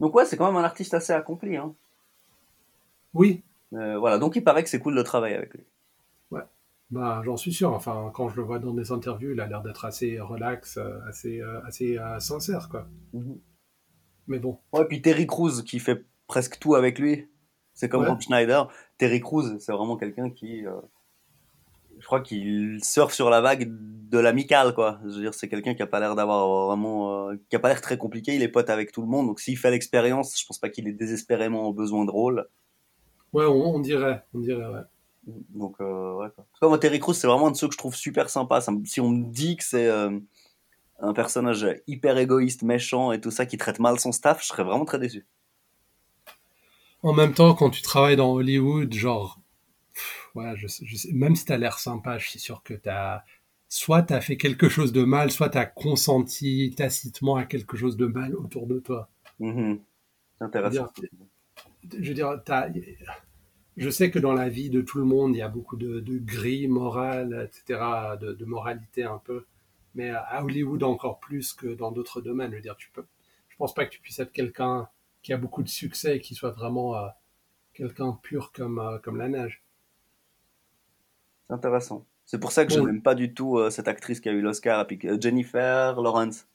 Donc ouais, c'est quand même un artiste assez accompli. Hein. Oui, Euh, voilà, donc il paraît que c'est cool de travailler avec lui. Bah j'en suis sûr. Enfin, quand je le vois dans des interviews, il a l'air d'être assez relax, euh, assez, euh, assez euh, sincère, quoi. Mais bon, Ouais, puis Terry Crews qui fait presque tout avec lui. C'est comme Ouais. Rob Schneider. Terry Crews, c'est vraiment quelqu'un qui, euh, je crois qu'il surfe sur la vague de l'amical, quoi. Je veux dire, c'est quelqu'un qui a pas l'air d'avoir vraiment, euh, qui a pas l'air très compliqué. Il est pote avec tout le monde, donc s'il fait l'expérience, je pense pas qu'il ait désespérément besoin de rôle. ouais, on, on dirait, on dirait, ouais. Donc, euh, ouais, quoi. En tout cas, moi, Terry Crews, c'est vraiment un de ceux que je trouve super sympa. Ça si on me dit que c'est euh, un personnage hyper égoïste, méchant et tout ça, qui traite mal son staff, je serais vraiment très déçu. En même temps, quand tu travailles dans Hollywood, genre, pff, ouais, je, sais- je sais, même si t'as l'air sympa, je suis sûr que t'as, soit t'as fait quelque chose de mal, soit t'as consenti tacitement à quelque chose de mal autour de toi. C'est intéressant. Je veux dire, t'as, je sais que dans la vie de tout le monde, il y a beaucoup de, de gris moral, etc., de, de moralité un peu. Mais à Hollywood encore plus que dans d'autres domaines. Je veux dire, tu peux, je pense pas que tu puisses être quelqu'un qui a beaucoup de succès et qui soit vraiment euh, quelqu'un pur comme, euh, comme la neige. C'est intéressant. C'est pour ça que je n'aime pas du tout euh, cette actrice qui a eu l'Oscar, Jennifer Lawrence,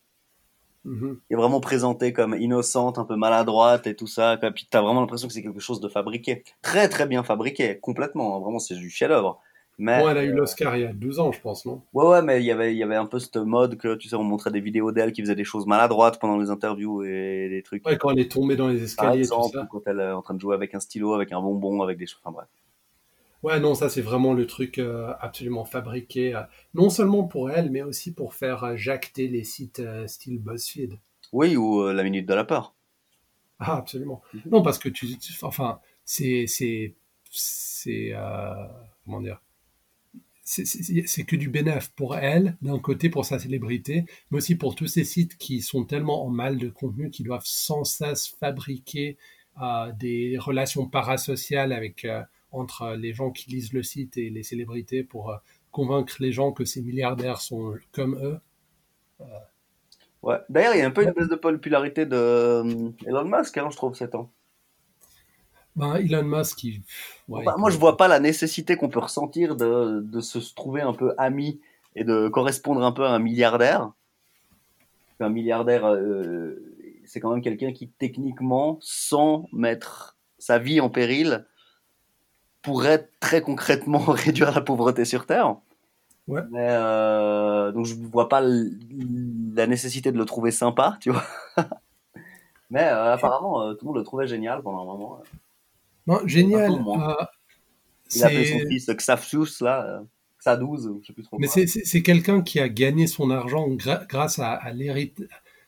Mhm. qui est vraiment présentée comme innocente, un peu maladroite et tout ça. quoi. Puis t'as vraiment l'impression que c'est quelque chose de fabriqué. Très très bien fabriqué, complètement. hein. Vraiment, c'est du chef-d'œuvre. Mais Bon, elle a eu l'Oscar il y a 12 ans, je pense, non? Ouais, ouais, mais il y avait, il y avait un peu cette mode que tu sais, on montrait des vidéos d'elle qui faisait des choses maladroites pendant les interviews et des trucs. Ouais, quand elle est tombée dans les Par escaliers et tout ça. quand elle est en train de jouer avec un stylo, avec un bonbon, avec des choses. Enfin bref. Ouais, non, ça c'est vraiment le truc euh, absolument fabriqué, euh, non seulement pour elle, mais aussi pour faire euh, jacter les sites euh, style BuzzFeed. Oui, ou la minute de la peur. Ah, absolument. Mhm. Non, parce que tu, tu- enfin, c'est, c'est, c'est, comment dire, c'est, que du bénéf pour elle, d'un côté pour sa célébrité, mais aussi pour tous ces sites qui sont tellement en mal de contenu qui doivent sans cesse fabriquer des relations parasociales avec entre les gens qui lisent le site et les célébrités pour euh, convaincre les gens que ces milliardaires sont comme eux. Ouais. D'ailleurs, il y a un peu une baisse de popularité de euh, Elon Musk, hein, je trouve, ces temps. Ben, Elon Musk, il, ouais, il- moi, je vois pas la nécessité qu'on peut ressentir de, de se trouver un peu ami et de correspondre un peu à un milliardaire. Un milliardaire, euh, c'est quand même quelqu'un qui, techniquement, sans mettre sa vie en péril, pourrait très concrètement [LAUGHS] réduire la pauvreté sur Terre. Ouais. Mais, euh, donc, je vois pas la nécessité de le trouver sympa, tu vois. [LAUGHS] Mais euh, apparemment, euh, tout le monde le trouvait génial pendant un moment. Non, génial. Euh, Il a appelé son fils Xafsus, là, euh, Xa12, je sais plus trop Mais c'est- quelqu'un qui a gagné son argent grâce à, à l'hérité.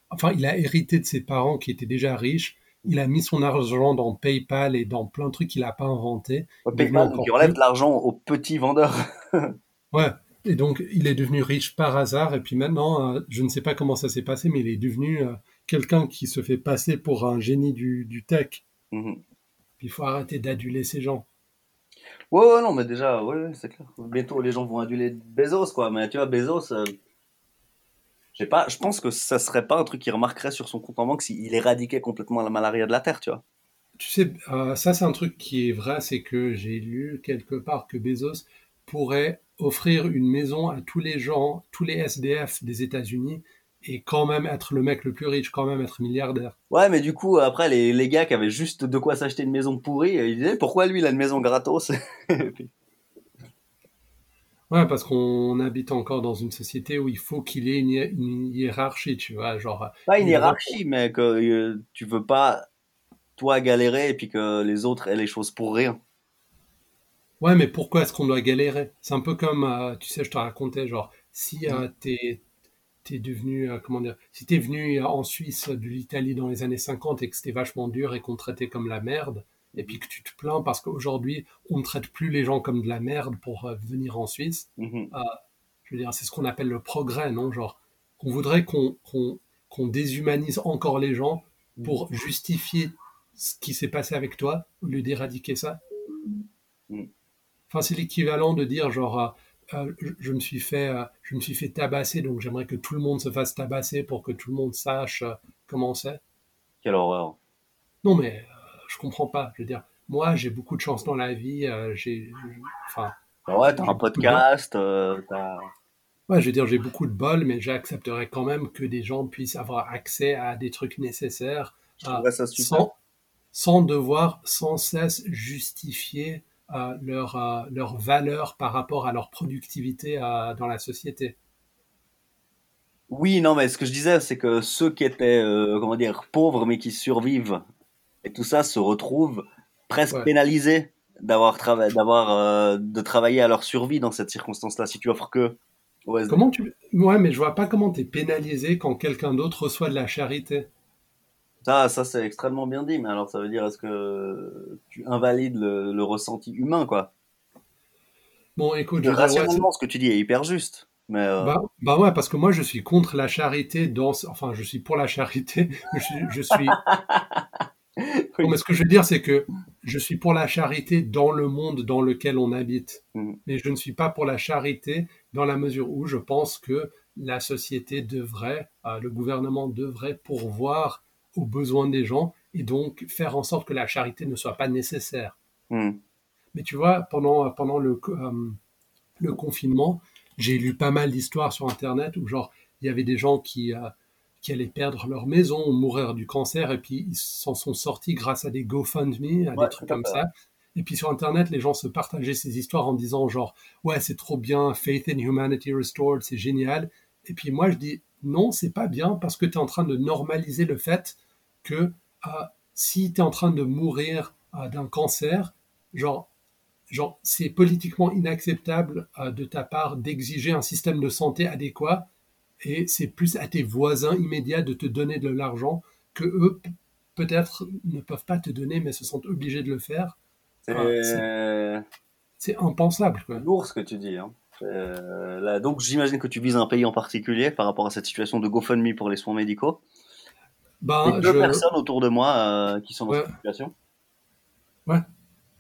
Enfin, il a hérité de ses parents qui étaient déjà riches. Il a mis son argent dans PayPal et dans plein de trucs qu'il n'a pas inventé. Ouais, PayPal, qui enlève de l'argent aux petits vendeurs. [LAUGHS] Ouais. Et donc, il est devenu riche par hasard. Et puis maintenant, euh, je ne sais pas comment ça s'est passé, mais il est devenu euh, quelqu'un qui se fait passer pour un génie du, du tech. Puis il faut arrêter d'aduler ces gens. Ouais, ouais, non, mais déjà, ouais, ouais, c'est clair. Bientôt, les gens vont aduler Bezos, quoi. Mais tu vois, Bezos, je sais pas, je pense que ça serait pas un truc qui remarquerait sur son compte en banque s'il éradiquait complètement la malaria de la Terre, tu vois. Tu sais, euh, ça c'est un truc qui est vrai, c'est que j'ai lu quelque part que Bezos pourrait offrir une maison à tous les gens, tous les SDF des États-Unis, et quand même être le mec le plus riche, quand même être milliardaire. Ouais, mais du coup, après, les, les gars qui avaient juste de quoi s'acheter une maison pourrie, ils disaient pourquoi lui il a une maison gratos? [LAUGHS] Ouais, parce qu'on habite encore dans une société où il faut qu'il y ait une, hi- une hiérarchie, tu vois, genre. Pas une hiérarchie, mais que euh, tu veux pas, toi, galérer et puis que les autres aient les choses pour rien. Ouais, mais pourquoi est-ce qu'on doit galérer? C'est un peu comme, euh, tu sais, je te racontais, genre, si euh, t'es t'es devenu, euh, comment dire, si t'es venu euh, en Suisse de l'Italie dans les années 50 et que c'était vachement dur et qu'on traitait comme la merde, et puis que tu te plains parce qu'aujourd'hui, on ne traite plus les gens comme de la merde pour euh, venir en Suisse. Mhm. Euh, je veux dire, c'est ce qu'on appelle le progrès, non? Genre, on voudrait qu'on déshumanise encore les gens pour justifier ce qui s'est passé avec toi, au lieu d'éradiquer ça. Mm. Enfin, c'est l'équivalent de dire, genre, euh, je, je me suis fait, euh, je me suis fait tabasser, donc j'aimerais que tout le monde se fasse tabasser pour que tout le monde sache euh, comment c'est. Quelle horreur. Non, mais je comprends pas. Je veux dire, moi, j'ai beaucoup de chance dans la vie. euh, j'ai, enfin, Ah ouais, t'as un podcast, euh, t'as... ouais, je veux dire, j'ai beaucoup de bol, mais j'accepterais quand même que des gens puissent avoir accès à des trucs nécessaires sans, sans devoir sans cesse justifier euh, leur, euh, leur valeur par rapport à leur productivité dans la société. Oui, non, mais ce que je disais, c'est que ceux qui étaient, euh, comment dire, pauvres mais qui survivent et tout ça se retrouvent presque Ouais. pénalisés d'avoir travaillé, d'avoir euh, de travailler à leur survie dans cette circonstance-là. Si tu offres que SD. Comment tu... Ouais, mais je vois pas comment tu es pénalisé quand quelqu'un d'autre reçoit de la charité. Ça, ça c'est extrêmement bien dit, mais alors ça veut dire est-ce que tu invalides le, le ressenti humain, quoi? Bon, écoute, je dire, ouais, ce que tu dis est hyper juste, mais euh, Bah, bah ouais, parce que moi je suis contre la charité dans, enfin je suis pour la charité, mais [LAUGHS] je, suis- je suis. [LAUGHS] Non, mais ce que je veux dire c'est que je suis pour la charité dans le monde dans lequel on habite, Mhm. mais je ne suis pas pour la charité dans la mesure où je pense que la société devrait, euh, le gouvernement devrait pourvoir aux besoins des gens et donc faire en sorte que la charité ne soit pas nécessaire. hmm. Mais tu vois, pendant, pendant le, co- euh, le confinement, j'ai lu pas mal d'histoires sur Internet où, genre, il y avait des gens qui, euh, qui allaient perdre leur maison ou mourir du cancer et puis ils s'en sont sortis grâce à des GoFundMe, à Ouais, des trucs comme ça. Et puis sur Internet, les gens se partageaient ces histoires en disant, genre, ouais, c'est trop bien, Faith in Humanity Restored, c'est génial. Et puis moi, je dis, non, c'est pas bien parce que tu es en train de normaliser le fait que euh, si tu es en train de mourir euh, d'un cancer, genre, genre c'est politiquement inacceptable euh, de ta part d'exiger un système de santé adéquat et c'est plus à tes voisins immédiats de te donner de l'argent que eux peut-être ne peuvent pas te donner mais se sentent obligés de le faire. c'est C'est impensable quoi. lourd ce que tu dis. Hein. Euh, là, donc j'imagine que tu vises un pays en particulier par rapport à cette situation de GoFundMe pour les soins médicaux. Ben, deux je... personnes autour de moi euh, qui sont dans Ouais. cette situation.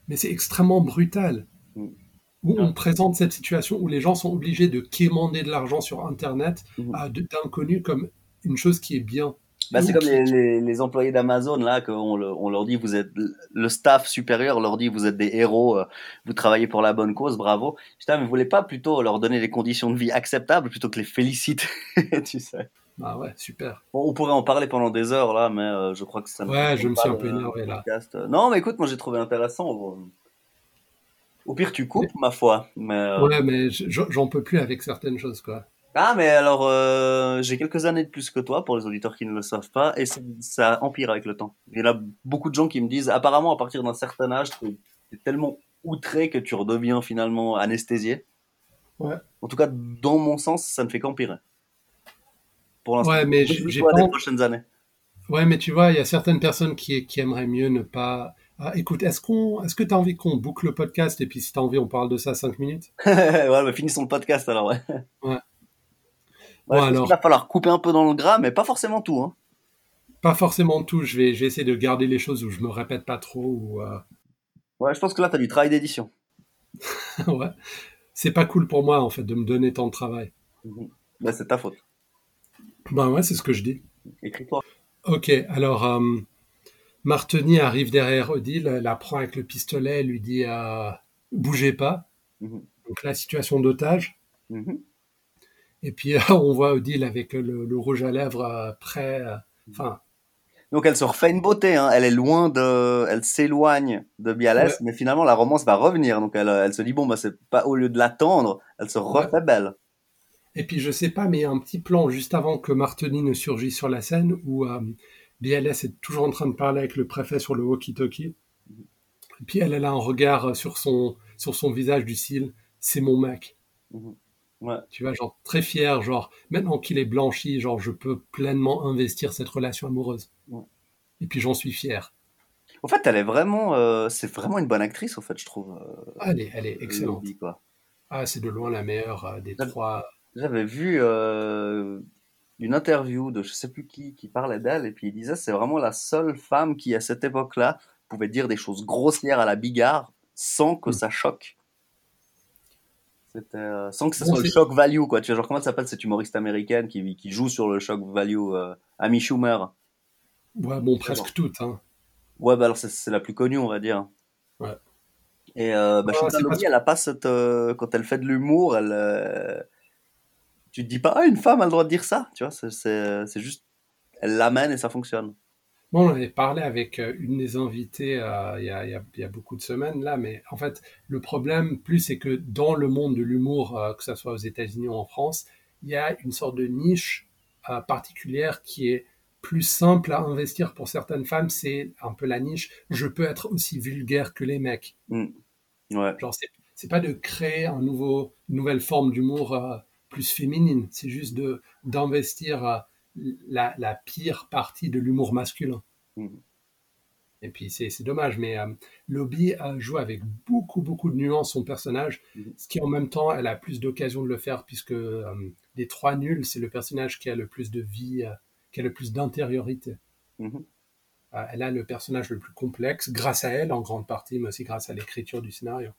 Mais c'est extrêmement brutal. Mm. Où on présente cette situation où les gens sont obligés de quémander de l'argent sur Internet Mhm. à de- d'inconnus comme une chose qui est bien. Bah, c'est comme les, les, les employés d'Amazon là qu'on le- on leur dit vous êtes le staff supérieur leur dit vous êtes des héros euh, vous travaillez pour la bonne cause bravo putain mais vous voulez pas plutôt leur donner des conditions de vie acceptables plutôt que les féliciter [LAUGHS] tu sais Ah ouais, super. Bon, on pourrait en parler pendant des heures là mais euh, je crois que ça Ouais, je me suis un peu énervé, là. podcast. non mais écoute moi j'ai trouvé intéressant au pire tu coupes ma foi mais euh, Ouais, mais je- j'en peux plus avec certaines choses quoi. Ah, mais alors, euh, j'ai quelques années de plus que toi, pour les auditeurs qui ne le savent pas, et ça, empire avec le temps. Il y a beaucoup de gens qui me disent, apparemment, à partir d'un certain âge, t'es t'es tellement outré que tu redeviens finalement anesthésié. Ouais. En tout cas, dans mon sens, ça ne fait qu'empirer. Pour l'instant. Ouais, mais j'ai pas. des prochaines années. Ouais, mais tu vois, il y a certaines personnes qui, qui aimeraient mieux ne pas. Ah, écoute, est-ce qu'on, est-ce que tu as envie qu'on boucle le podcast et puis si tu as envie, on parle de ça cinq minutes? [LAUGHS] Ouais, mais finissons le podcast alors, ouais. Ouais. Ouais, Bon, alors. qu'il va falloir couper un peu dans le gras, mais pas forcément tout, hein. Pas forcément tout. Je vais, je vais essayer de garder les choses où je me répète pas trop. Euh, Ouais, je pense que là, t'as du travail d'édition. [LAUGHS] ouais. C'est pas cool pour moi en fait de me donner tant de travail. Mhm. Bah, c'est ta faute. Ben ouais, c'est ce que je dis. Écris-toi. Ok, alors euh, Martini arrive derrière Odile, la prend avec le pistolet, lui dit euh, bougez pas. Mhm. Donc la situation d'otage. Mhm. Et puis euh, [LAUGHS] on voit Odile avec le, le rouge à lèvres euh, prêt. euh, Enfin, Donc elle se refait une beauté, hein. elle est loin de, elle s'éloigne de Bialès, Ouais. mais finalement la romance va revenir. Donc elle, elle se dit bon bah c'est pas au lieu de l'attendre, elle se refait belle. Et puis je sais pas, mais il y a un petit plan juste avant que Martini ne surgisse sur la scène où euh, BLS est toujours en train de parler avec le préfet sur le walkie-talkie. Et puis elle, elle a un regard sur son, sur son visage du cil. C'est mon mec. Mhm. Ouais. Tu vois, genre très fier, genre maintenant qu'il est blanchi, genre je peux pleinement investir cette relation amoureuse. Ouais. Et puis j'en suis fier. En fait, elle est vraiment, euh, c'est vraiment une bonne actrice, en fait, je trouve. euh, elle est, elle est excellente. Lobby, quoi. Ah, c'est de loin la meilleure euh, des J'avais trois. j'avais vu euh, une interview de je sais plus qui qui parlait d'elle et puis il disait c'est vraiment la seule femme qui à cette époque-là pouvait dire des choses grossières à la bigarre sans que Mm. ça choque. C'était euh, sans que ce soit le shock value quoi. Tu vois genre comment elle s'appelle cette humoriste américaine qui qui joue sur le shock value euh, Amy Schumer? Ouais, bon, presque toutes. Hein. Ouais bah alors c'est la plus connue on va dire. Ouais. Et euh, bah, Ah, Chantal Lobby, parce- elle a pas cette euh, quand elle fait de l'humour, elle euh, tu te dis pas ah une femme a le droit de dire ça, tu vois, c'est juste elle l'amène et ça fonctionne. Bon, on avait parlé avec euh, une des invitées euh, il y a, il y a- il y a beaucoup de semaines là, mais en fait, le problème plus c'est que dans le monde de l'humour, euh, que ce soit aux États-Unis ou en France, il y a une sorte de niche euh, particulière qui est plus simple à investir pour certaines femmes. C'est un peu la niche. Je peux être aussi vulgaire que les mecs. Mm. Ouais. Genre, c'est, c'est pas de créer un nouveau, une nouvelle forme d'humour plus féminine. C'est juste de d'investir euh, la, la pire partie de l'humour masculin. Mhm. Et puis c'est, dommage, mais euh, Lobby a joué avec beaucoup beaucoup de nuances son personnage, Mhm. ce qui en même temps elle a plus d'occasion de le faire puisque euh, les trois nuls c'est le personnage qui a le plus de vie, euh, qui a le plus d'intériorité. Euh, elle a le personnage le plus complexe grâce à elle en grande partie, mais aussi grâce à l'écriture du scénario.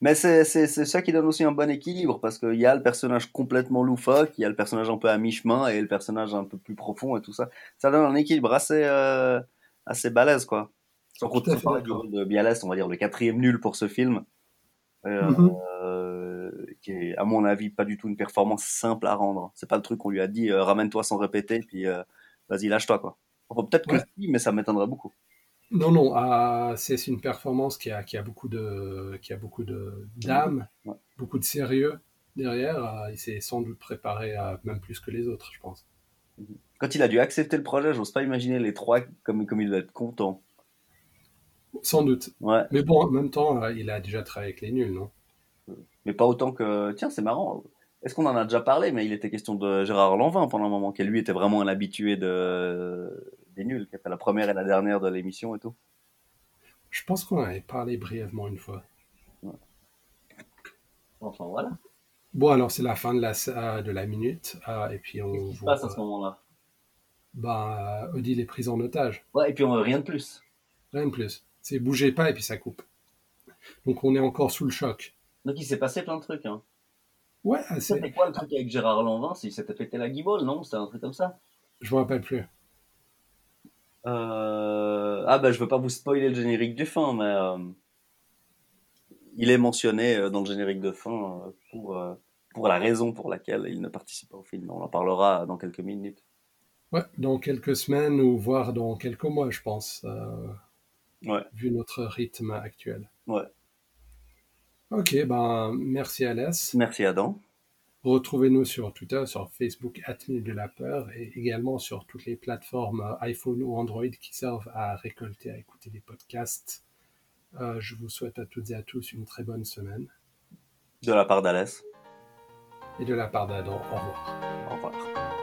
Mais c'est ça qui donne aussi un bon équilibre parce qu'il y a le personnage complètement loufoque, il y a le personnage un peu à mi-chemin et le personnage un peu plus profond et tout ça. Ça donne un équilibre assez euh, assez balèze quoi. Sans compter du rôle de Bialès, on va dire le quatrième nul pour ce film. Euh, Mhm. euh, qui est à mon avis pas du tout une performance simple à rendre. C'est pas le truc qu'on lui a dit ramène-toi sans répéter puis vas-y lâche-toi quoi. Enfin, peut-être que si, mais ça m'étonnerait beaucoup. Non, non, euh, c'est une performance qui a, qui a beaucoup de, qui a beaucoup de d'âme, Ouais. beaucoup de sérieux derrière. euh, il s'est sans doute préparé à même plus que les autres, je pense. Quand il a dû accepter le projet, j'ose pas imaginer les trois comme comme il doit être content. Sans doute. Ouais. Mais bon, en même temps, euh, il a déjà travaillé avec les nuls, non? Mais pas autant que. Tiens, c'est marrant. Est-ce qu'on en a déjà parlé? Mais il était question de Gérard Lanvin pendant un moment, qui lui était vraiment un habitué de... des nuls, qui a fait la première et la dernière de l'émission et tout. Je pense qu'on en avait parlé brièvement une fois. Enfin voilà. Bon, alors c'est la fin de la, de la minute, euh, et puis on Qu'est-ce qui se passe à ce moment-là? Ben, euh, Odile est prise en otage. Ouais, et puis on veut rien de plus. Rien de plus. C'est bougez pas et puis ça coupe. Donc on est encore sous le choc. Donc il s'est passé plein de trucs. Hein. Ouais, assez. C'était quoi le truc avec Gérard Lanvin S'il s'était pété la guibole, non? C'était un truc comme ça Je me rappelle plus. Euh... Ah bah je veux pas vous spoiler le générique du fin, mais euh, il est mentionné euh, dans le générique de fin pour, pour la raison pour laquelle il ne participe pas au film. On en parlera dans quelques minutes. Ouais, dans quelques semaines ou voire dans quelques mois, je pense, euh, Ouais. vu notre rythme actuel. Ouais. Ok, ben merci Alès. Merci Adam. Retrouvez-nous sur Twitter, sur Facebook, de la peur, et également sur toutes les plateformes euh, iPhone ou Android qui servent à récolter, à écouter les podcasts. Euh, je vous souhaite à toutes et à tous une très bonne semaine. De la part d'Alès. Et de la part d'Adam, au revoir. Au revoir.